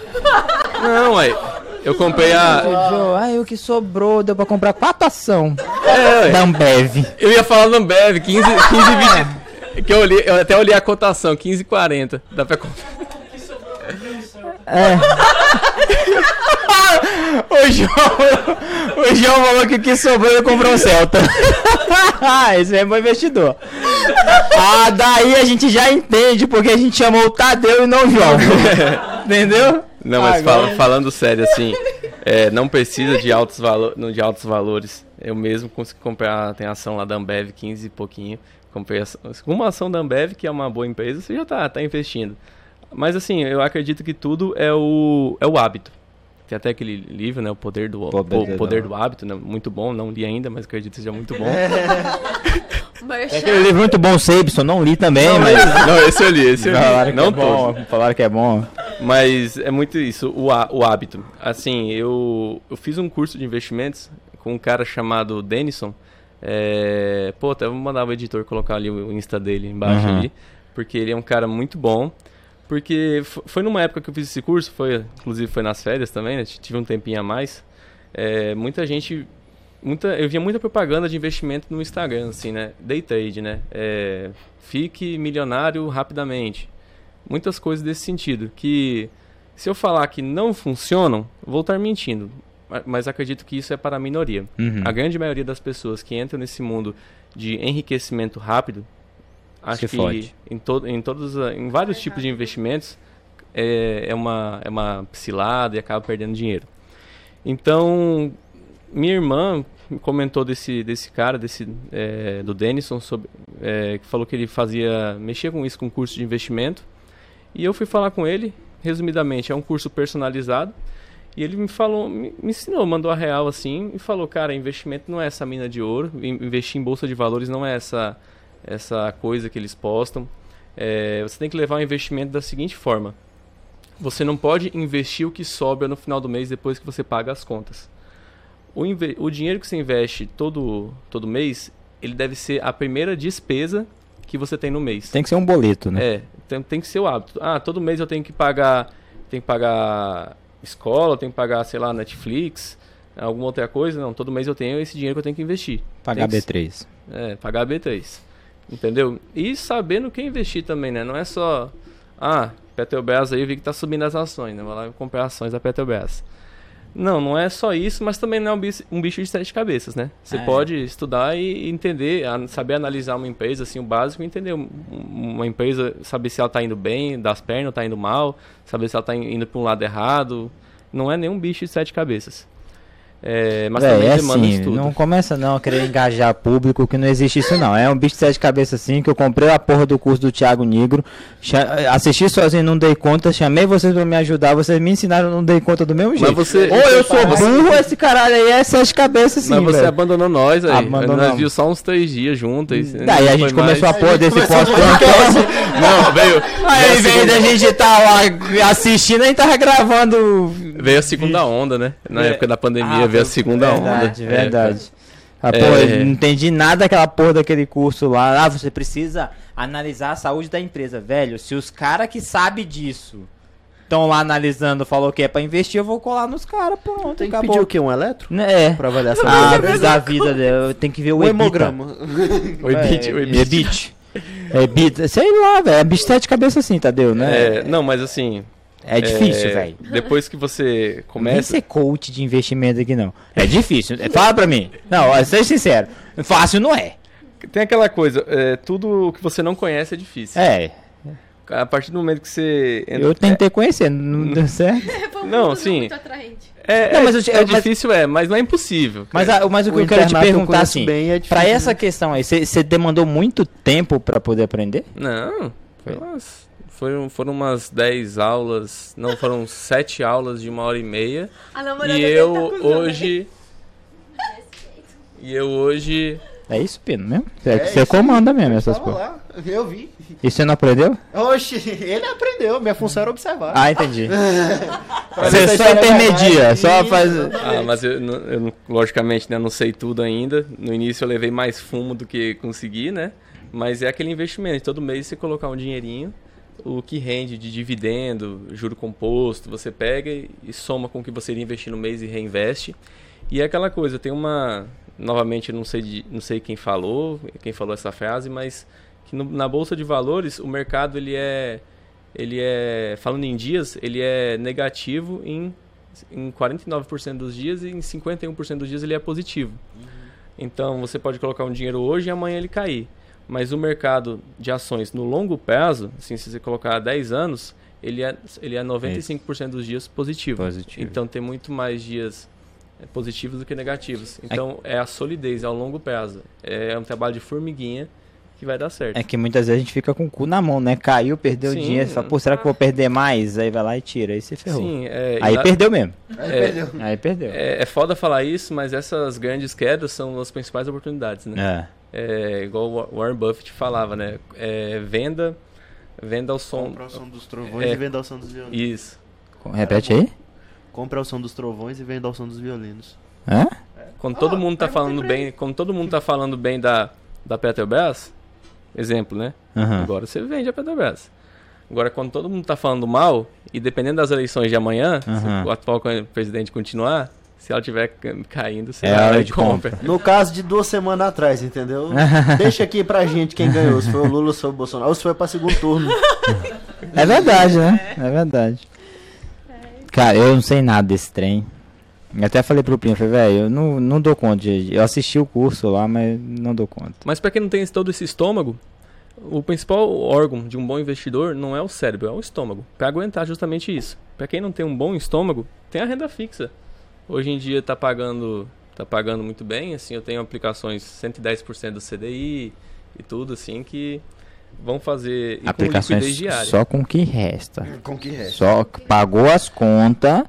Não, aí. Eu comprei a... Joe, ai, o que sobrou deu pra comprar quatro ação É, ué. da Ambev. Eu ia falar no Ambev, 15, 15 20... Que eu, olhei, eu até olhei a cotação, 15,40. Dá pra comprar. É. o, João, o João falou que o que sobrou ele comprou um Celta. Esse é bom investidor. Ah, daí a gente já entende porque a gente chamou o Tadeu e não o João. Entendeu? Não, mas Agora- fala- falando sério, assim, é, não precisa de altos, valo de altos valores. Eu mesmo consegui comprar, tem ação lá da Ambev, 15 e pouquinho. Comprei ação- uma ação da Ambev, que é uma boa empresa, você já tá, tá investindo. Mas assim, eu acredito que tudo é o, é o hábito. Tem até aquele livro, né? O Poder do, Poder o poder do Hábito, né? Muito bom, não li ainda, mas acredito que seja muito bom. Merchan. Aquele livro muito bom, Sabson, não li também, Não, mas. não, esse eu li, esse eu li. Falaram que não é bom, falaram que é bom. Mas é muito isso, o, há- o hábito. Assim, eu, eu fiz um curso de investimentos com um cara chamado Denison. É, pô, até vou mandar o editor colocar ali o Insta dele embaixo Uhum. ali. Porque ele é um cara muito bom. Porque fo- foi numa época que eu fiz esse curso, foi, inclusive foi nas férias também, né? Tive um tempinho a mais. É, muita gente. Muita, eu via muita propaganda de investimento no Instagram, assim, né? Day trade, né? É, fique milionário rapidamente. Muitas coisas desse sentido. Que se eu falar que não funcionam, vou estar mentindo. Ma- Mas acredito que isso é para a minoria. Uhum. A grande maioria das pessoas que entram nesse mundo de enriquecimento rápido, acho que fode. em, to em todos, a- em vários tipos de investimentos é, é uma é uma cilada e acaba perdendo dinheiro. Então, minha irmã me comentou desse desse cara, desse é, do Denison, sobre, é, que falou que ele fazia mexia com isso com curso de investimento. E eu fui falar com ele, resumidamente, é um curso personalizado. E ele me falou, me, me ensinou, mandou a real assim e falou, cara, investimento não é essa mina de ouro, in- investir em bolsa de valores não é essa essa coisa que eles postam. É, você tem que levar o investimento da seguinte forma: você não pode investir o que sobra no final do mês depois que você paga as contas. O, o dinheiro que você investe todo todo mês, ele deve ser a primeira despesa que você tem no mês. Tem que ser um boleto, né? É, tem, tem que ser o hábito. Ah, todo mês eu tenho que pagar, tenho que pagar escola, tenho que pagar, sei lá, Netflix, alguma outra coisa. Não, todo mês eu tenho esse dinheiro que eu tenho que investir. Pagar Tem que- B3. É, pagar B3. Entendeu? E sabendo o que investir também, né? Não é só, ah, Petrobras aí eu vi que tá subindo as ações, né? Vou lá comprar ações da Petrobras. Não, não é só isso, mas também não é um bicho, um bicho de sete cabeças, né? Você É. pode estudar e entender, saber analisar uma empresa, assim, o básico, entender um- uma empresa, saber se ela tá indo bem, das pernas, tá indo mal, saber se ela tá indo para um lado errado. Não é nenhum bicho de sete cabeças. É, mas Véi, também é demanda assim, estudo. não começa não a querer engajar público que não existe isso não. É um bicho de sete cabeças assim que eu comprei a porra do curso do Thiago Negro, assisti sozinho, não dei conta, chamei vocês pra me ajudar, vocês me ensinaram, não dei conta do mesmo jeito. você- Ou eu sou burro, esse caralho aí é sete cabeças sim, Mas você velho. abandonou nós aí. Abandonamos. Nós viu só uns três dias juntos. e Daí a gente começou mais. a porra desse podcast. Não, veio. Aí, veio, da gente estar lá assistindo, a gente tava gravando. veio a segunda onda, né? Na É. época da pandemia Ah, veio a segunda onda. Verdade, É, verdade. Ah, É. porra, eu não entendi nada daquela porra daquele curso lá. Ah, você precisa analisar a saúde da empresa. Velho, se os caras que sabem disso estão lá analisando, falou que é pra investir, eu vou colar nos caras, pronto, Tem que acabou. pedir o quê? Um eletro? É. Pra avaliação Ah, da da vida dele. Tem que ver o O hemograma. O EBIT, o É, EBIT. EBIT. EBIT. Sei lá, velho. É bicho de sete cabeças assim, Tadeu, né? É, não, mas assim, É difícil, velho. Depois que você Não começa. ser coach de investimento aqui, não. É difícil. Fala pra mim. Não, seja sincero. Fácil não é. Tem aquela coisa, é, tudo que você não conhece é difícil. É, A partir do momento que você. entra- eu tentei conhecer, não deu certo. Não, sim. Muito atraente. É, Não, é- mas eu te- é mas- difícil, é, mas não é impossível. Mas, a- mas o que O eu quero te eu perguntar, assim, bem, é difícil, pra essa né? questão aí, você demandou muito tempo pra poder aprender? Não, Foi. foi umas- foram, foram umas 10 aulas, não, foram 7 aulas de uma hora e meia. A namorada E eu tá hoje. E eu hoje. É isso, Pino, mesmo? Você É você isso comanda mesmo essas coisas. lá, eu vi. E você não aprendeu? Oxi, ele aprendeu. Minha função era observar. Ah, entendi. Você só é intermedia, só faz-. Ah, mas eu, não- eu não- logicamente né, não sei tudo ainda. No início eu levei mais fumo do que consegui, né? Mas é aquele investimento. Todo mês você colocar um dinheirinho, o que rende de dividendo, juro composto, você pega e, soma com o que você iria investir no mês e reinveste. E é aquela coisa, tem uma. Novamente, não sei, não sei quem falou, quem falou essa frase, mas que no- na Bolsa de Valores o mercado ele é. Ele é. Falando em dias, ele é negativo em em 49% dos dias e em 51% dos dias ele é positivo. Então você pode colocar um dinheiro hoje e amanhã ele cair. Mas o mercado de ações no longo prazo, assim, se você colocar 10 anos, ele é, ele é 95% dos dias positivo. Positivo. Então tem muito mais dias eh, positivos do que negativos. Então é a solidez, é ao longo prazo. É um trabalho de formiguinha que vai dar certo. É que muitas vezes a gente fica com o cu na mão, né? Caiu, perdeu o Sim. dinheiro, você fala, pô, será que eu vou perder mais? Aí vai lá e tira, aí você ferrou. Sim, é, e Aí lá- perdeu mesmo. Aí É. perdeu. Aí perdeu. é, é foda falar isso, mas essas grandes quedas são as principais oportunidades, né? É. É, igual o Warren Buffett falava, né? É, venda, venda ao som. Compra o som dos trovões É. e venda ao som dos violinos. Isso. Repete aí. Compra o som dos trovões e venda ao som dos violinos. Hã? Quando Ah, todo mundo tá falando bem, quando todo mundo tá falando bem da da Petrobras, exemplo, né? Aham. Agora você vende a Petrobras. Agora quando todo mundo tá falando mal e dependendo das eleições de amanhã, Aham. se o atual presidente continuar, se ela tiver ca- caindo, você É vai hora de compra. No caso de duas semanas atrás, entendeu? Deixa aqui pra gente quem ganhou, se foi o Lula ou se foi o Bolsonaro, ou se foi pra segundo turno. É verdade, né? É verdade. Cara, eu não sei nada desse trem. Eu até falei pro primo, falei, velho, eu não, não dou conta de. Eu assisti o curso lá, mas não dou conta. Mas para quem não tem todo esse estômago, o principal órgão de um bom investidor não é o cérebro, é o estômago. Para aguentar justamente isso. Para quem não tem um bom estômago, tem a renda fixa. Hoje em dia tá pagando, tá pagando muito bem, assim, eu tenho aplicações 110% do CDI e tudo assim que vão fazer e com Aplicações diária. só com o que resta. Com que resta? Só que pagou as contas,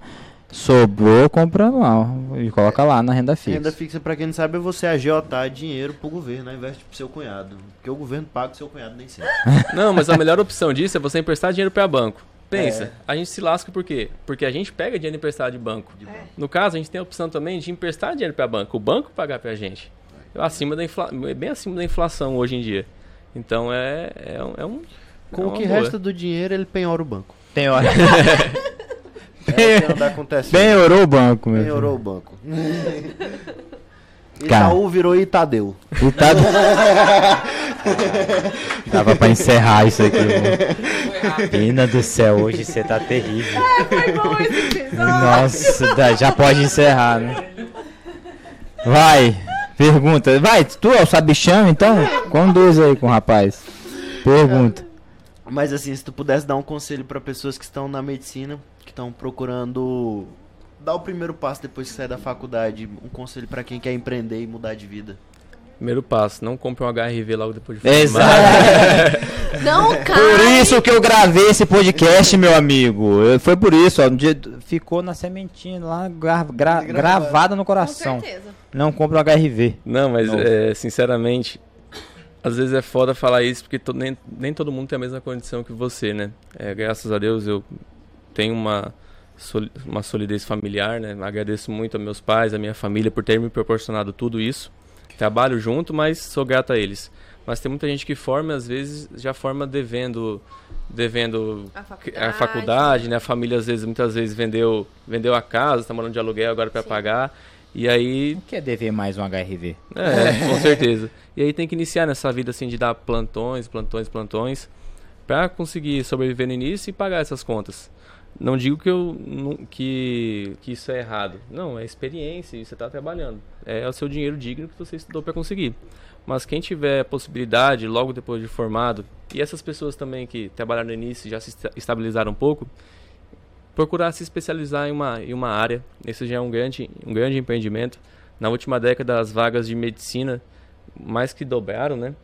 sobrou, compra lá. E coloca lá na renda fixa. Renda fixa, pra quem não sabe, é você agiotar dinheiro pro governo, ao invés de pro seu cunhado. Porque o governo paga o seu cunhado nem sempre. Não, mas a melhor opção disso é você emprestar dinheiro para banco. Pensa, É. a gente se lasca por quê? Porque a gente pega dinheiro emprestado de banco. No caso, a gente tem a opção também de emprestar dinheiro para banco, o banco pagar pra gente. Acima da infla... Bem acima da inflação hoje em dia. Então é, é um. É um Com é o uma que boa. resta do dinheiro, ele penhora o banco. Tem hora. É o que anda acontecendo. Penhorou o banco, meu. filho. Penhorou o banco. Itaú virou Itadeu. Tá... Dava pra encerrar isso aqui, mano. Pena do céu, hoje você tá terrível. Foi bom esse episódio. Nossa, já pode encerrar, né? Vai, pergunta. Vai, tu é o sabichão, então? Conduz aí com o rapaz. Pergunta. Mas assim, se tu pudesse dar um conselho pra pessoas que estão na medicina, que estão procurando dar o primeiro passo depois que sai da faculdade, um conselho pra quem quer empreender e mudar de vida. Primeiro passo, não compre um HRV logo depois de Exato. Não Por cai. isso que eu gravei esse podcast, meu amigo. Eu- Foi por isso, ó. um dia ficou na sementinha lá, gra- gra- gravada no Com coração. certeza. Não compra um HRV. Não, mas é, sinceramente, às vezes é foda falar isso porque to- nem, nem todo mundo tem a mesma condição que você, né? É, graças a Deus eu tenho uma, uma solidez familiar, né? Agradeço muito a meus pais, a minha família por ter me proporcionado tudo isso. Trabalho junto, mas sou grato a eles. Mas tem muita gente que forma, às vezes, já forma devendo devendo A a faculdade. faculdade, né? A família às vezes, muitas vezes vendeu vendeu a casa, está morando de aluguel agora para pagar. E aí Não quer dever mais um HRV. é, com certeza. E aí tem que iniciar nessa vida assim de dar plantões, plantões, plantões, pra conseguir sobreviver no início e pagar essas contas. Não digo que, eu, que, que isso é errado. Não, é experiência e você está trabalhando. É o seu dinheiro digno que você estudou para conseguir. Mas quem tiver possibilidade, logo depois de formado, e essas pessoas também que trabalharam no início já se estabilizaram um pouco, procurar se especializar em uma, em uma área. Esse já é um grande, um grande empreendimento. Na última década, as vagas de medicina mais que dobraram, né?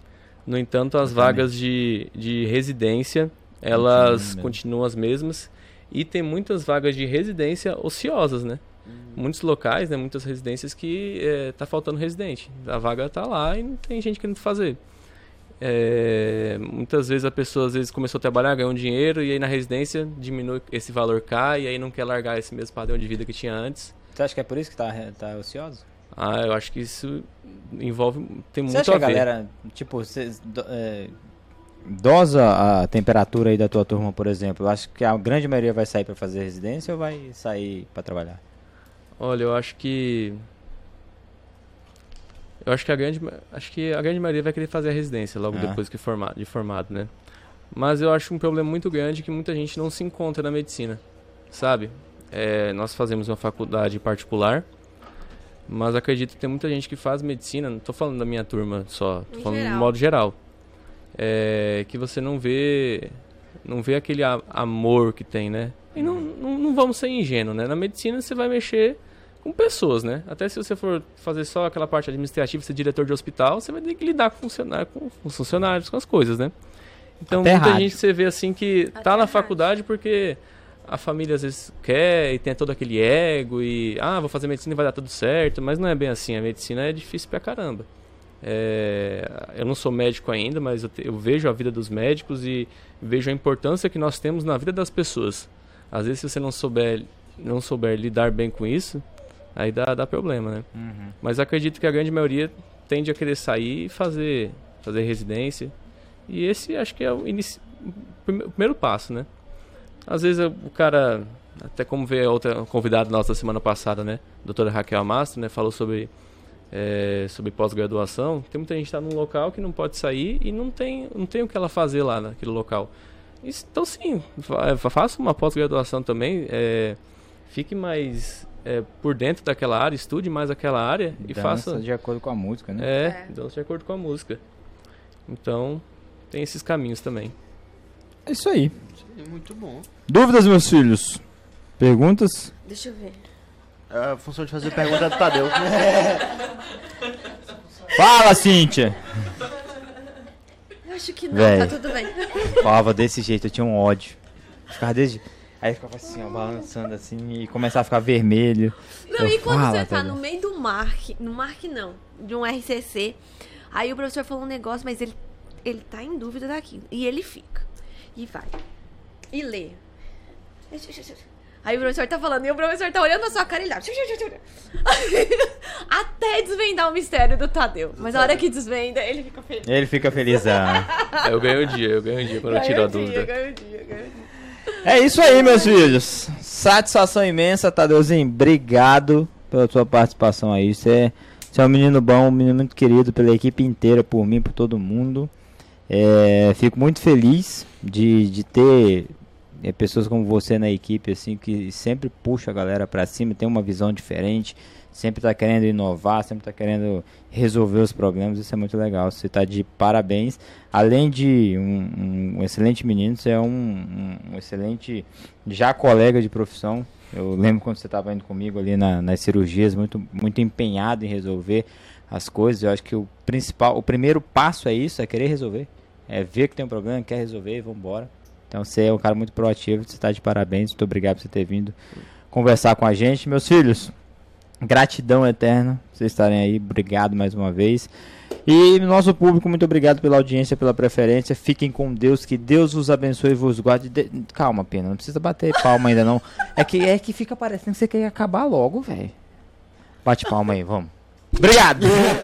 No entanto, as vagas de, de residência, elas continuam as mesmas. E tem muitas vagas de residência ociosas, né? Hum. Muitos locais, né? Muitas residências que é, tá faltando residente. A vaga tá lá e não tem gente querendo fazer. É, muitas vezes a pessoa às vezes começou a trabalhar, ganhou um dinheiro e aí na residência diminui esse valor cai e aí não quer largar esse mesmo padrão de vida que tinha antes. Você acha que é por isso que tá, tá ocioso? Ah, eu acho que isso envolve. Tem Você muito acha a que a galera, tipo, cê, do- é, dosa a temperatura aí da tua turma, por exemplo? Eu acho que a grande maioria vai sair pra fazer residência ou vai sair pra trabalhar? Olha, eu acho que. Eu acho que a grande, acho que a grande maioria vai querer fazer a residência logo Ah. depois que formado, de formado, né? Mas eu acho um problema muito grande que muita gente não se encontra na medicina, sabe? É, nós fazemos uma faculdade particular, mas acredito que tem muita gente que faz medicina, não estou falando da minha turma só, tô Em falando geral. de modo geral. É, que você não vê não vê aquele a- amor que tem, né? E não, não, não vamos ser ingênuos, né? Na medicina você vai mexer com pessoas, né? Até se você for fazer só aquela parte administrativa, ser diretor de hospital, você vai ter que lidar com, funcionário, com os funcionários, com as coisas, né? Então Até muita rádio. gente você vê assim que Até tá na rádio. faculdade porque a família às vezes quer e tem todo aquele ego e ah, vou fazer medicina e vai dar tudo certo, mas não é bem assim, a medicina é difícil pra caramba. É, eu não sou médico ainda, mas eu, te- eu vejo a vida dos médicos e vejo a importância que nós temos na vida das pessoas. Às vezes, se você não souber, não souber lidar bem com isso, aí dá, dá problema, né? Mas acredito que a grande maioria tende a querer sair e fazer, fazer residência. E esse acho que é o, o prime- o primeiro passo, né? Às vezes o cara, até como veio a outra convidada nossa semana passada, né? Doutora Raquel Amastro, né? Falou sobre é, sobre pós-graduação, tem muita gente que está num local que não pode sair e não tem, não tem o que ela fazer lá naquele local. Então, sim, fa- faça uma pós-graduação também, é, fique mais é, por dentro daquela área, estude mais aquela área e Dança faça. de acordo com a música, né? É, É. dança de acordo com a música. Então, tem esses caminhos também. É isso aí. Muito bom. Dúvidas, meus filhos? Perguntas? Deixa eu ver. É a função de fazer pergunta do Tadeu. Fala, Cíntia! Eu acho que não, Véi. tá tudo bem. Falava desse jeito, eu tinha um ódio. Ficava desse Aí ficava assim, ó, balançando assim e começava a ficar vermelho. Não, Eu e quando falo, você tá Tadeu. no meio do MARC, no MARC não, de um RCC, aí o professor falou um negócio, mas ele, ele tá em dúvida daquilo. E ele fica. E vai. E lê. Aí o professor tá falando, e o professor tá olhando na sua cara e ele dá. Até desvendar o mistério do Tadeu. Mas a hora que desvenda, ele fica feliz. Ele fica felizão. É, eu ganho o dia, eu ganho o dia quando eu tiro a dúvida. Ganha o dia, ganha o dia. É isso aí, meus filhos. Satisfação imensa, Tadeuzinho. Obrigado pela sua participação aí. Você é, você é um menino bom, um menino muito querido pela equipe inteira, por mim, por todo mundo. É, fico muito feliz de, de ter é, pessoas como você na equipe, assim, que sempre puxa a galera pra cima, tem uma visão diferente, sempre tá querendo inovar, sempre tá querendo resolver os problemas. Isso é muito legal. Você tá de parabéns. Além de um, um excelente menino, você é um, um- um excelente já colega de profissão. Eu lembro quando você estava indo comigo ali na- nas cirurgias, muito, muito empenhado em resolver as coisas. Eu acho que o principal, o primeiro passo é isso, é querer resolver. É ver que tem um problema, quer resolver e vambora. Então você é um cara muito proativo, você está de parabéns. Muito obrigado por você ter vindo conversar com a gente. Meus filhos, gratidão eterna por vocês estarem aí. Obrigado mais uma vez. E nosso público, muito obrigado pela audiência, pela preferência. Fiquem com Deus, que Deus os abençoe e vos guarde. De- Calma, pena, não precisa bater palma ainda não. É que é que fica parecendo que você quer acabar logo, velho. Bate palma aí, vamos. Obrigado.